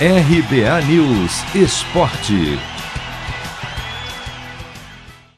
RBA News Esporte.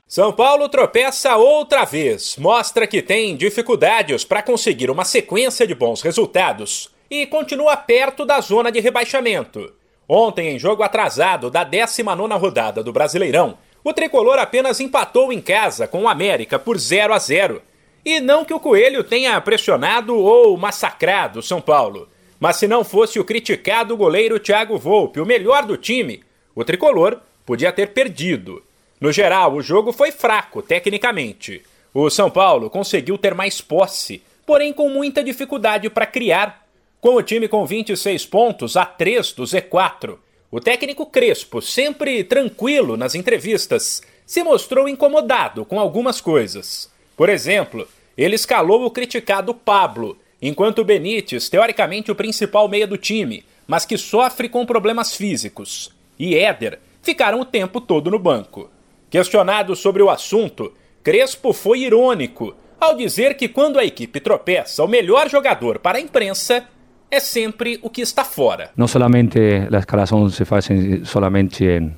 São Paulo tropeça outra vez, mostra que tem dificuldades para conseguir uma sequência de bons resultados e continua perto da zona de rebaixamento. Ontem, em jogo atrasado da 19 rodada do Brasileirão, o tricolor apenas empatou em casa com o América por 0 a 0. E não que o Coelho tenha pressionado ou massacrado São Paulo. Mas se não fosse o criticado goleiro Thiago Volpe, o melhor do time, o tricolor podia ter perdido. No geral, o jogo foi fraco tecnicamente. O São Paulo conseguiu ter mais posse, porém com muita dificuldade para criar. Com o time com 26 pontos a 3 do Z4, o técnico Crespo, sempre tranquilo nas entrevistas, se mostrou incomodado com algumas coisas. Por exemplo, ele escalou o criticado Pablo, enquanto Benítez, teoricamente o principal meia do time, mas que sofre com problemas físicos, e Éder ficaram o tempo todo no banco. Questionado sobre o assunto, Crespo foi irônico ao dizer que quando a equipe tropeça, o melhor jogador para a imprensa é sempre o que está fora. Não somente a escalação se faz somente em,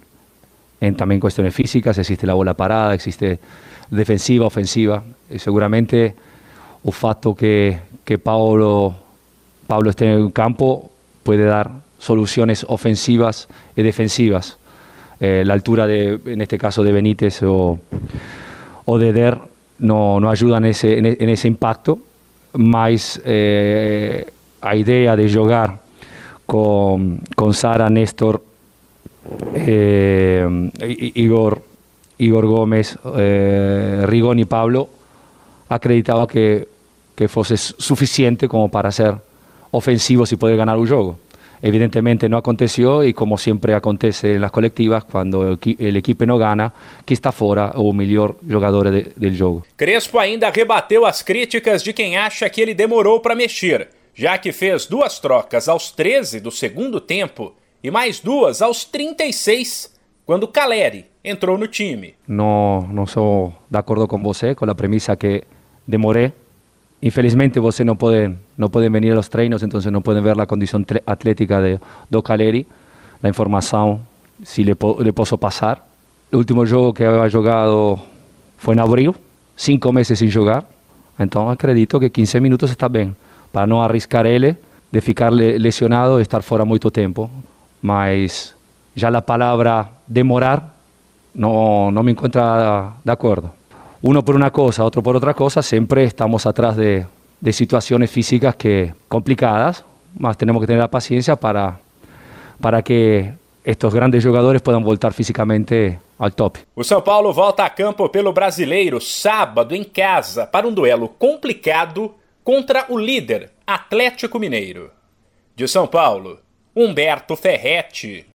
em também questões físicas, existe a bola parada, existe defensiva, ofensiva, e seguramente o fato que que Pablo, Pablo esté en el campo puede dar soluciones ofensivas y defensivas. Eh, la altura, de, en este caso, de Benítez o, o de Der no, no ayuda en ese, en, ese impacto, más eh, a idea de jugar con, con Sara, Néstor, eh, Igor, Igor Gómez, eh, Rigón y Pablo, acreditaba que que fuese suficiente como para ser ofensivos y poder ganar un juego. Evidentemente no aconteció y como siempre acontece en las colectivas, cuando el equipo no gana, que está fora o melhor jogador de, del jogo. Crespo ainda rebateu as críticas de quem acha que ele demorou para mexer, já que fez duas trocas aos 13 do segundo tempo e mais duas aos 36, quando Caleri entrou no time. Não, não sou de acordo com você, com a premissa que demorei Infelizmente você no pueden, no pueden venir a los treinos, entonces no pueden ver la condición atlética de Do Caleri, la información, si le, le puedo pasar. El último juego que había jugado fue en abril, cinco meses sin jugar, entonces acredito que 15 minutos está bien, para no arriscar él de ficar lesionado y estar fuera mucho tiempo. Mas ya la palabra demorar no, no me encuentra de acuerdo uno por una cosa, otro por otra cosa, siempre estamos atrás de, de situaciones físicas que complicadas, más tenemos que tener la paciencia para, para que estos grandes jogadores puedan voltar fisicamente ao top. O São Paulo volta a campo pelo Brasileiro sábado em casa para um duelo complicado contra o líder Atlético Mineiro. De São Paulo, Humberto Ferretti.